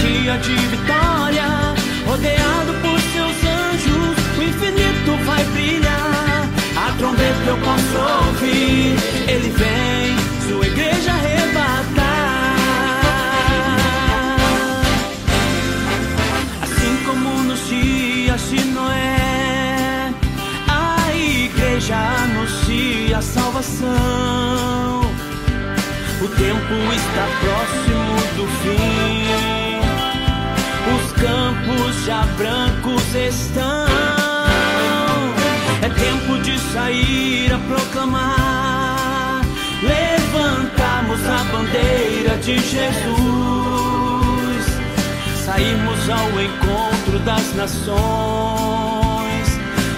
dia de vitória, rodeado por seus anjos, o infinito vai brilhar. A trombeta eu posso ouvir, ele vem, sua igreja arrebatar. Assim como nos dias de Noé, a igreja anuncia a salvação. O tempo está próximo do fim. É tempo de sair a proclamar. Levantamos a bandeira de Jesus. Saímos ao encontro das nações,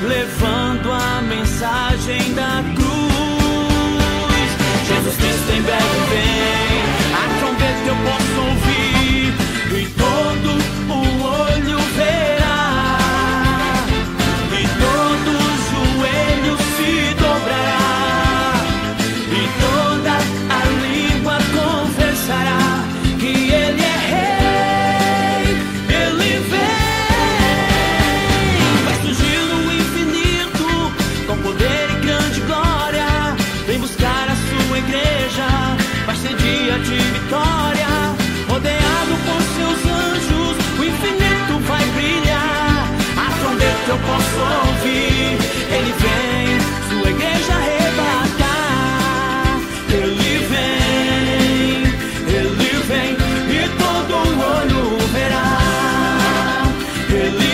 levando a mensagem da cruz. Jesus Cristo em breve vem, Ele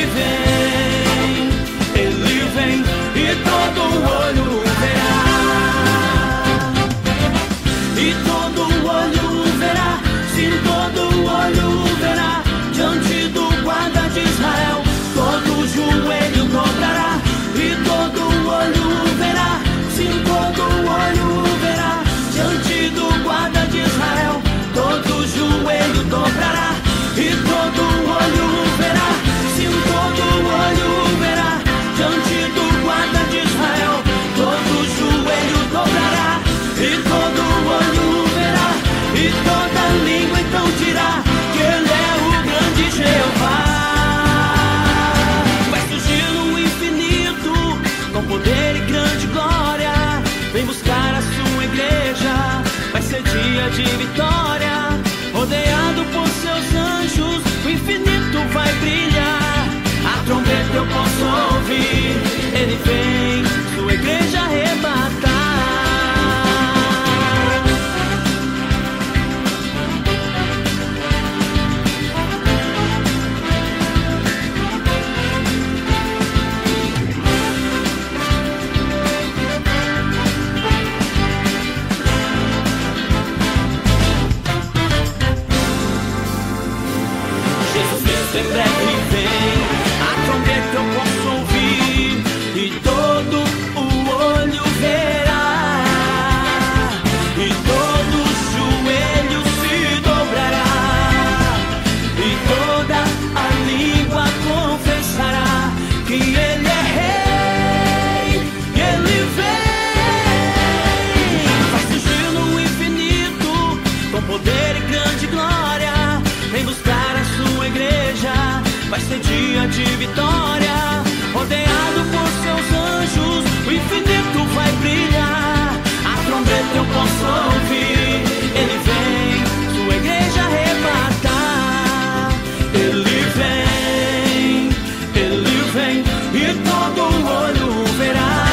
poder e grande glória. Vem buscar a sua igreja, vai ser dia de vitória. Jesus Cristo em breve posso ouvir. Ele vem, sua igreja arrebatar. Ele vem, ele vem, e todo olho verá.